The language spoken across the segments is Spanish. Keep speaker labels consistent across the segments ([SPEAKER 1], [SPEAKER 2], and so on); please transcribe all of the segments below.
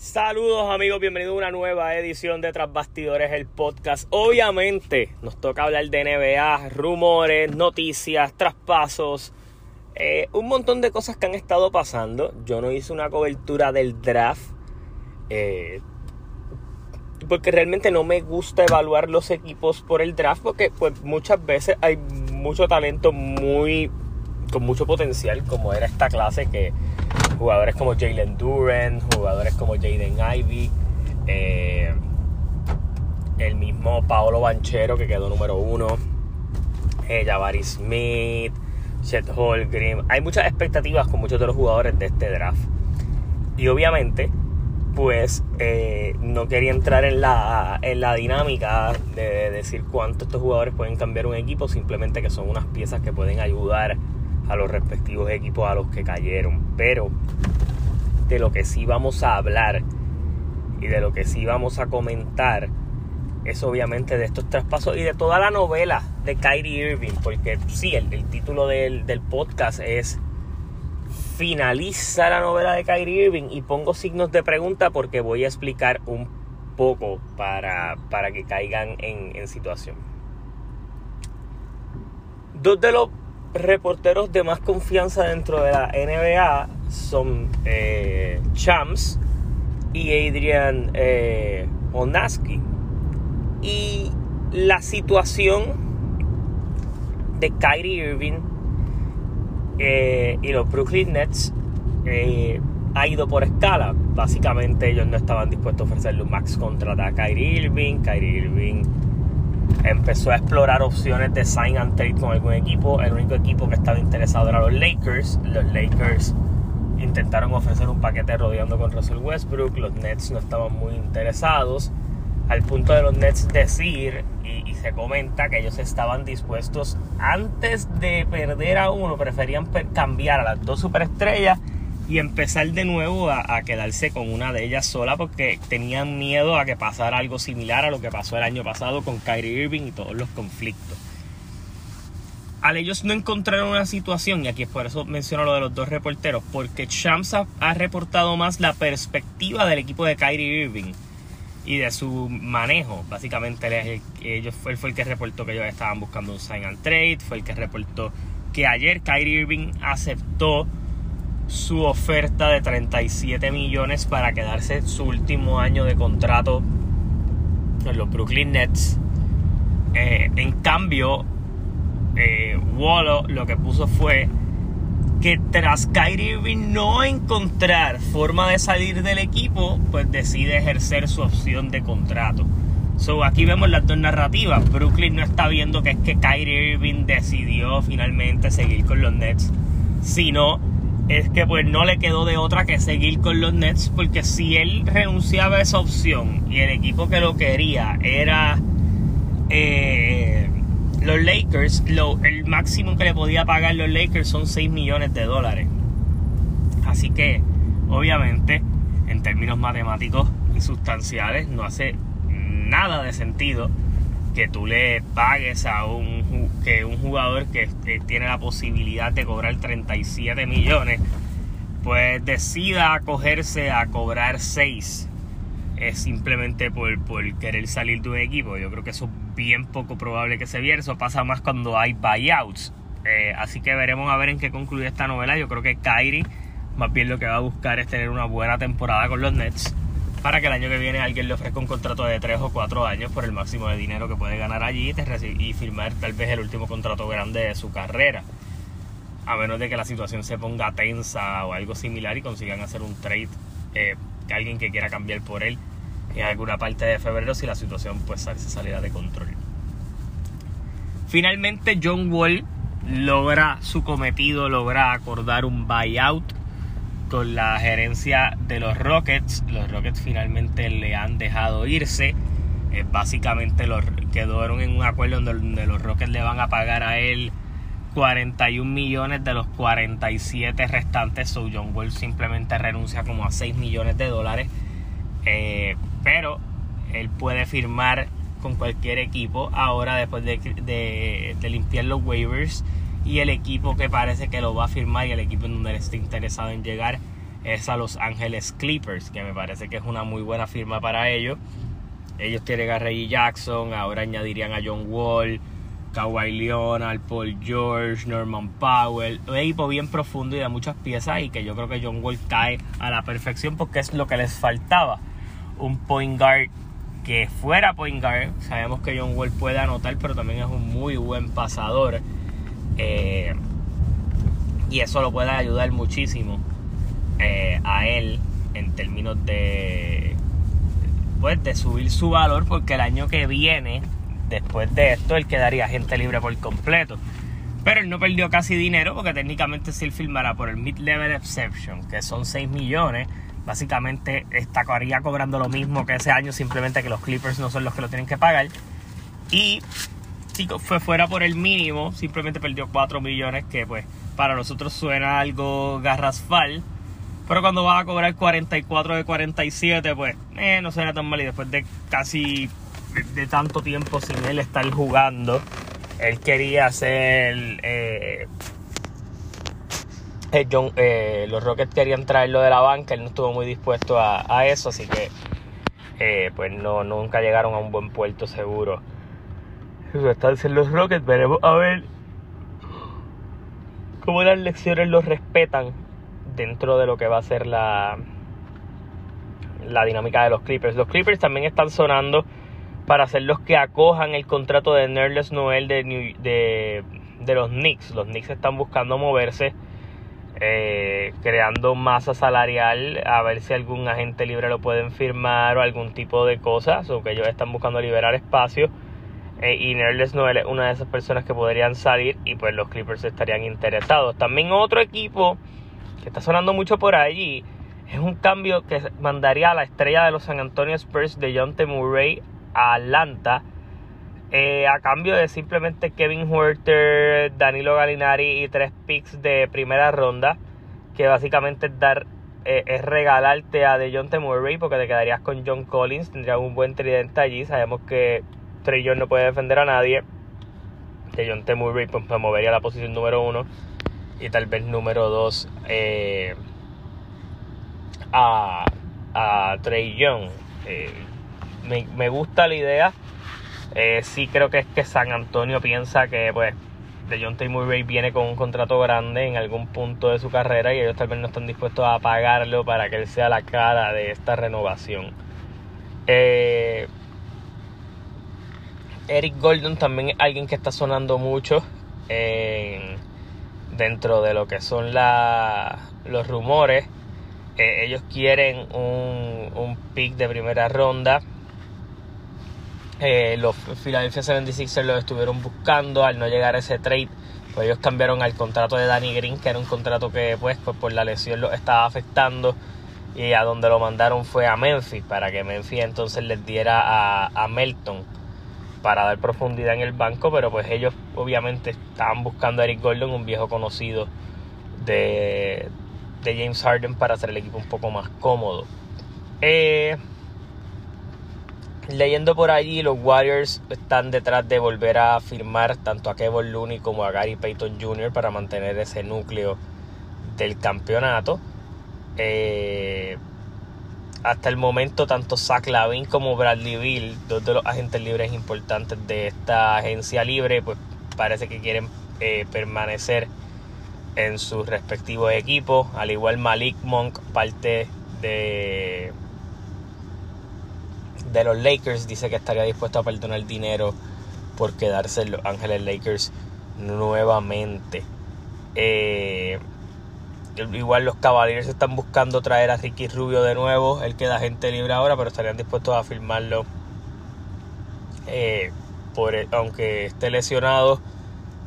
[SPEAKER 1] Saludos amigos, bienvenidos a una nueva edición de Tras Bastidores, el podcast. Obviamente nos toca hablar de NBA, rumores, noticias, traspasos, eh, un montón de cosas que han estado pasando. Yo no hice una cobertura del draft eh, porque realmente no me gusta evaluar los equipos por el draft porque pues muchas veces hay mucho talento muy con mucho potencial como era esta clase que jugadores como Jalen Duran, jugadores como Jaden Ivy, eh, el mismo Paolo Banchero que quedó número uno, eh, Jabari Smith, Chet Holgrim. Hay muchas expectativas con muchos de los jugadores de este draft. Y obviamente, pues eh, no quería entrar en la, en la dinámica de decir cuánto estos jugadores pueden cambiar un equipo, simplemente que son unas piezas que pueden ayudar a los respectivos equipos a los que cayeron. Pero de lo que sí vamos a hablar y de lo que sí vamos a comentar es obviamente de estos traspasos y de toda la novela de Kyrie Irving, porque sí, el, título del, podcast es Finaliza la novela de Kyrie Irving y pongo signos de pregunta porque voy a explicar un poco para, para que caigan en, en situación. Dos de los reporteros de más confianza dentro de la NBA son eh, y Adrian eh, Onaski. Y la situación de Kyrie Irving eh, y los Brooklyn Nets eh, ha ido por escala. Básicamente ellos no estaban dispuestos a ofrecerle un max contrato a Kyrie Irving. Kyrie Irving empezó a explorar opciones de sign and trade con algún equipo. El único equipo que estaba interesado era los Lakers. Los Lakers intentaron ofrecer un paquete rodeando con Russell Westbrook. Los Nets no estaban muy interesados. Al punto de los Nets decir, y, y se comenta que ellos estaban dispuestos, antes de perder a uno, preferían cambiar a las dos superestrellas y empezar de nuevo a, quedarse con una de ellas sola porque tenían miedo a que pasara algo similar a lo que pasó el año pasado con Kyrie Irving y todos los conflictos. Al ellos no encontraron una situación, y aquí es por eso menciono lo de los dos reporteros, porque Shams ha, reportado más la perspectiva del equipo de Kyrie Irving y de su manejo. Básicamente ellos, él fue el que reportó que ellos estaban buscando un sign and trade, fue el que reportó que ayer Kyrie Irving aceptó su oferta de 37 millones para quedarse su último año de contrato en los Brooklyn Nets. Eh, en cambio, eh, lo que puso fue que tras Kyrie Irving no encontrar forma de salir del equipo, pues decide ejercer su opción de contrato. So, aquí vemos las dos narrativas. Brooklyn no está viendo que es que Kyrie Irving decidió finalmente seguir con los Nets, sino es que pues no le quedó de otra que seguir con los Nets porque si él renunciaba a esa opción y el equipo que lo quería era eh, los Lakers, lo, el máximo que le podía pagar los Lakers son 6 millones de dólares. Así que obviamente en términos matemáticos y sustanciales no hace nada de sentido que tú le pagues a un, que un jugador que, tiene la posibilidad de cobrar 37 millones, pues decida acogerse a cobrar 6 es simplemente por, querer salir de un equipo. Yo creo que eso es bien poco probable que se viera. Eso pasa más cuando hay buyouts. Eh, así que veremos a ver en qué concluye esta novela. Yo creo que Kyrie más bien lo que va a buscar es tener una buena temporada con los Nets para que el año que viene alguien le ofrezca un contrato de 3 o 4 años por el máximo de dinero que puede ganar allí y firmar tal vez el último contrato grande de su carrera. A menos de que la situación se ponga tensa o algo similar y consigan hacer un trade eh, que alguien que quiera cambiar por él en alguna parte de febrero si la situación pues se saliera de control. Finalmente John Wall logra su cometido, logra acordar un buyout con la gerencia de los Rockets. Los Rockets finalmente le han dejado irse. Eh, básicamente los, quedaron en un acuerdo donde, los Rockets le van a pagar a él 41 millones de los 47 restantes. So John Wall simplemente renuncia como a 6 millones de dólares. Eh, pero él puede firmar con cualquier equipo ahora después de, de limpiar los waivers y el equipo que parece que lo va a firmar y el equipo en donde él está interesado en llegar es a Los Ángeles Clippers, que me parece que es una muy buena firma para ellos. Ellos tienen a Reggie Jackson, ahora añadirían a John Wall, Kawhi Leonard, Paul George, Norman Powell. Un equipo bien profundo y de muchas piezas y que yo creo que John Wall cae a la perfección porque es lo que les faltaba. Un point guard que fuera point guard. Sabemos que John Wall puede anotar, pero también es un muy buen pasador. Eh, y eso lo puede ayudar muchísimo eh, a él en términos de pues de subir su valor porque el año que viene después de esto él quedaría gente libre por completo. Pero él no perdió casi dinero porque técnicamente si él filmara por el mid-level exception que son 6 millones básicamente estaría cobrando lo mismo que ese año simplemente que los Clippers no son los que lo tienen que pagar. Y si fue fuera por el mínimo simplemente perdió 4 millones que pues para nosotros suena algo garrasfal pero cuando vas a cobrar 44 de 47, pues eh, no suena tan mal. Y después de casi de, tanto tiempo sin él estar jugando, él quería hacer. Eh, eh, eh, los Rockets querían traerlo de la banca, él no estuvo muy dispuesto a, eso, así que pues no, nunca llegaron a un buen puerto seguro. Eso están los Rockets, veremos a ver cómo las lecciones los respetan dentro de lo que va a ser la, la dinámica de los Clippers. Los Clippers también están sonando para ser los que acojan el contrato de Nerles Noel de, de, los Knicks. Los Knicks están buscando moverse, eh, creando masa salarial, a ver si algún agente libre lo pueden firmar o algún tipo de cosas, o que ellos están buscando liberar espacio. Eh, y Nerles Noel es una de esas personas que podrían salir y pues los Clippers estarían interesados. También otro equipo que está sonando mucho por allí, es un cambio que mandaría a la estrella de los San Antonio Spurs de John T. Murray a Atlanta. Eh, a cambio de simplemente Kevin Huerter, Danilo Galinari y tres picks de primera ronda, que básicamente es dar eh, es regalarte a de John T. Murray porque te quedarías con John Collins, tendrías un buen tridente allí, sabemos que Trey John no puede defender a nadie, de John T. Murray pues, movería la posición número uno y tal vez número 2 eh, a, a Trey Young. Eh, me, gusta la idea. Eh, sí creo que es que San Antonio piensa que pues de John T. Murray viene con un contrato grande en algún punto de su carrera y ellos tal vez no están dispuestos a pagarlo para que él sea la cara de esta renovación. Eric Gordon también es alguien que está sonando mucho en dentro de lo que son los rumores. Eh, ellos quieren un, pick de primera ronda. Eh, los Philadelphia 76ers lo estuvieron buscando al no llegar a ese trade. Pues ellos cambiaron al contrato de Danny Green, que era un contrato que pues, pues por la lesión lo estaba afectando. Y a donde lo mandaron fue a Memphis, para que Memphis entonces les diera a Melton para dar profundidad en el banco, pero pues ellos obviamente estaban buscando a Eric Gordon, un viejo conocido de, James Harden, para hacer el equipo un poco más cómodo. Eh, leyendo por allí, los Warriors están detrás de volver a firmar tanto a Kevin Looney como a Gary Payton Jr. para mantener ese núcleo del campeonato. Eh, hasta el momento tanto Zach Lavin como Bradley Bill, dos de los agentes libres importantes de esta agencia libre, pues parece que quieren eh, permanecer en sus respectivos equipos. Al igual Malik Monk, parte de, de los Lakers, dice que estaría dispuesto a perdonar dinero por quedarse en Los Ángeles Lakers nuevamente. Eh, Igual los Cavaliers están buscando traer a Ricky Rubio de nuevo. Él queda gente libre ahora, pero estarían dispuestos a firmarlo. Eh, por, aunque esté lesionado,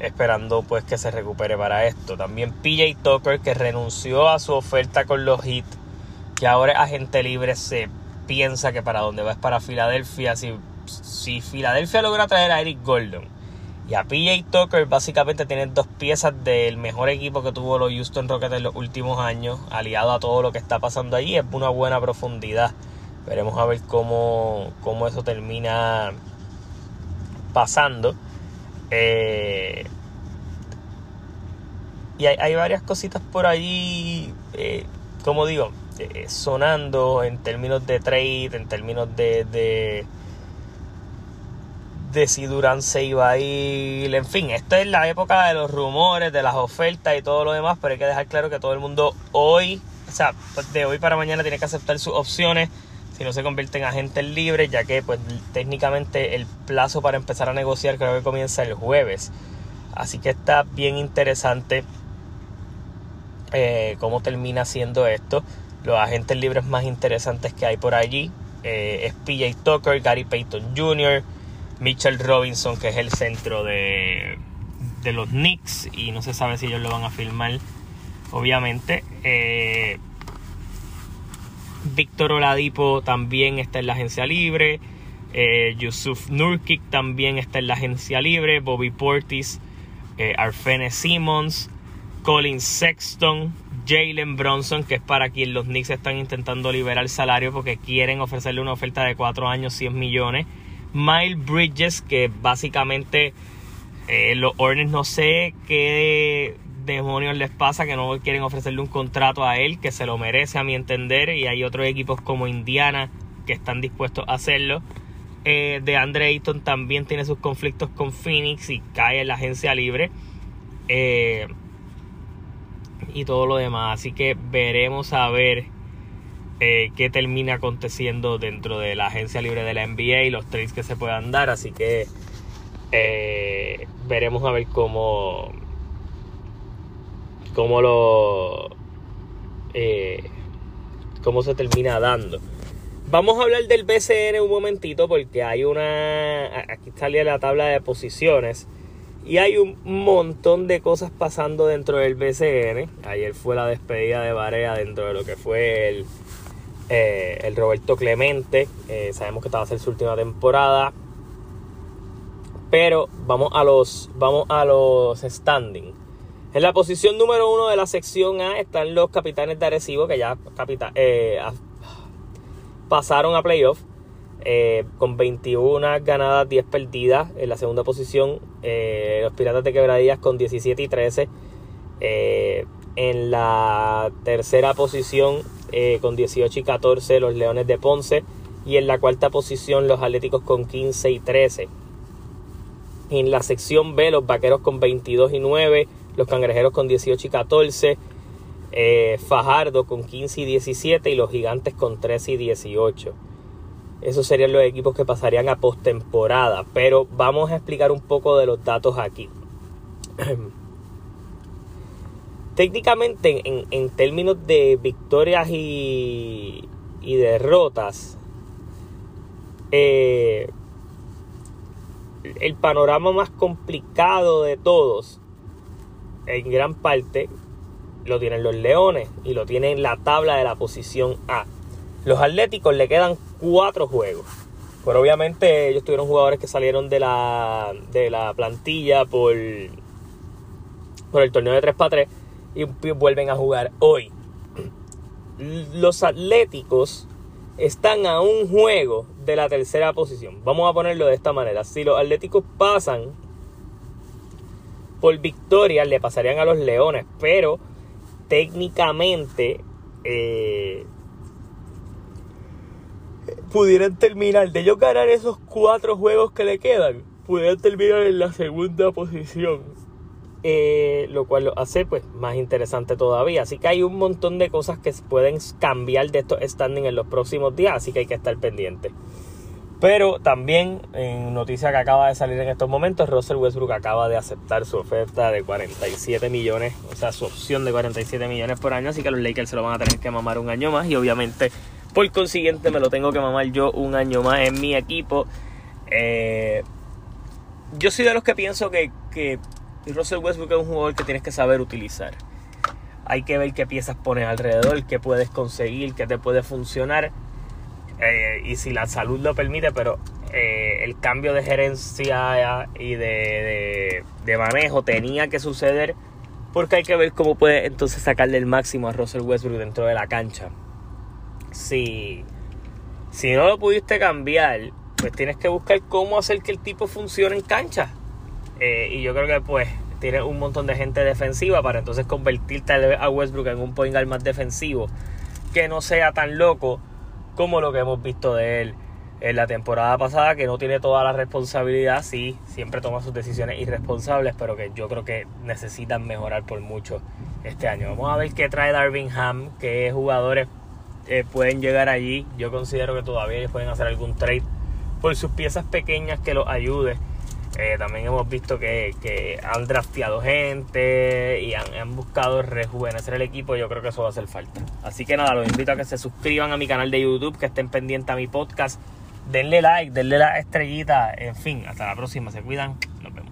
[SPEAKER 1] esperando pues que se recupere para esto. También PJ Tucker, que renunció a su oferta con los Heat, que ahora es agente libre, se piensa que para donde va es para Filadelfia. Si, si Filadelfia logra traer a Eric Gordon y a PJ Tucker básicamente tienen dos piezas del mejor equipo que tuvo los Houston Rockets en los últimos años, aliado a todo lo que está pasando allí, es una buena profundidad. Veremos a ver cómo, cómo eso termina pasando. Eh, y hay, varias cositas por allí. Eh, como digo, eh, sonando en términos de trade, en términos de, de si Durán se iba a ir. En fin, esto es la época de los rumores, de las ofertas y todo lo demás, pero hay que dejar claro que todo el mundo hoy, o sea, de hoy para mañana tiene que aceptar sus opciones si no se convierte en agentes libres, ya que pues técnicamente el plazo para empezar a negociar creo que comienza el jueves. Así que está bien interesante eh, cómo termina siendo esto. Los agentes libres más interesantes que hay por allí eh, es PJ Tucker, Gary Payton Jr., Mitchell Robinson, que es el centro de, de los Knicks, y no se sabe si ellos lo van a filmar, obviamente. Eh, Víctor Oladipo también está en la agencia libre. Yusuf Nurkic también está en la agencia libre. Bobby Portis, Arfene Simmons, Colin Sexton, Jalen Bronson, que es para quien los Knicks están intentando liberar salario porque quieren ofrecerle una oferta de 4 años, 100 millones. Miles Bridges, que básicamente eh, los Hornets no sé qué demonios les pasa, que no quieren ofrecerle un contrato a él, que se lo merece a mi entender, y hay otros equipos como Indiana que están dispuestos a hacerlo. Eh, de Andre Ayton también tiene sus conflictos con Phoenix y cae en la agencia libre. Eh, y todo lo demás. Así que veremos a ver eh, qué termina aconteciendo dentro de la agencia libre de la NBA y los trades que se puedan dar. Así que eh, veremos a ver cómo, cómo lo eh, cómo se termina dando. Vamos a hablar del BCN un momentito porque hay una aquí está la tabla de posiciones y hay un montón de cosas pasando dentro del BCN. Ayer fue la despedida de Barea dentro de lo que fue el, eh, el Roberto Clemente. Eh, sabemos que esta va a ser su última temporada. Pero vamos a los, vamos a los standing. En la posición número uno de la sección A están los capitanes de Arecibo que ya eh, pasaron a playoff. Con 21 ganadas, 10 perdidas. En la segunda posición, los Piratas de Quebradillas con 17 y 13. Eh, en la tercera posición, con 18 y 14, los Leones de Ponce. Y en la cuarta posición, los Atléticos con 15 y 13. En la sección B, los Vaqueros con 22 y 9. Los Cangrejeros con 18 y 14. Fajardo con 15 y 17. Y los Gigantes con 13 y 18. Esos serían los equipos que pasarían a postemporada. Pero vamos a explicar un poco de los datos aquí. Técnicamente, en, términos de victorias y, y derrotas, eh, el panorama más complicado de todos, en gran parte, lo tienen los Leones y lo tienen la tabla de la posición A. Los Atléticos le quedan cuatro juegos. Pero obviamente ellos tuvieron jugadores que salieron de la, de la plantilla por, por el torneo de 3 x 3 y vuelven a jugar hoy. Los Atléticos están a un juego de la tercera posición. Vamos a ponerlo de esta manera. Si los Atléticos pasan por victoria, le pasarían a los Leones. Pero técnicamente eh, pudieran terminar, de ellos ganar esos cuatro juegos que le quedan, pudieran terminar en la segunda posición. Eh, lo cual lo hace pues más interesante todavía. Así que hay un montón de cosas que pueden cambiar de estos standings en los próximos días, así que hay que estar pendiente. Pero también, en noticia que acaba de salir en estos momentos, Russell Westbrook acaba de aceptar su oferta de 47 millones, o sea, su opción de 47 millones por año, así que los Lakers se lo van a tener que mamar un año más y obviamente por consiguiente, me lo tengo que mamar yo un año más en mi equipo. Eh, yo soy de los que pienso que, que Russell Westbrook es un jugador que tienes que saber utilizar. Hay que ver qué piezas pones alrededor, qué puedes conseguir, qué te puede funcionar. Eh, y si la salud lo permite, pero eh, el cambio de gerencia y de, de, manejo tenía que suceder porque hay que ver cómo puede entonces sacarle el máximo a Russell Westbrook dentro de la cancha si, si no lo pudiste cambiar, pues tienes que buscar cómo hacer que el tipo funcione en cancha. Eh, y yo creo que pues tienes un montón de gente defensiva para entonces convertirte a Westbrook en un point guard más defensivo. que no sea tan loco como lo que hemos visto de él en la temporada pasada, que no tiene toda la responsabilidad, sí, siempre toma sus decisiones irresponsables, pero que yo creo que necesitan mejorar por mucho este año. Vamos a ver qué trae Darvin Ham, qué jugadores eh, pueden llegar allí. Yo considero que todavía ellos pueden hacer algún trade por sus piezas pequeñas que los ayude. Eh, también hemos visto que, han drafteado gente y han, buscado rejuvenecer el equipo. Yo creo que eso va a hacer falta. Así que nada, los invito a que se suscriban a mi canal de YouTube, que estén pendientes a mi podcast. Denle like, denle la estrellita. En fin, hasta la próxima. Se cuidan. Nos vemos.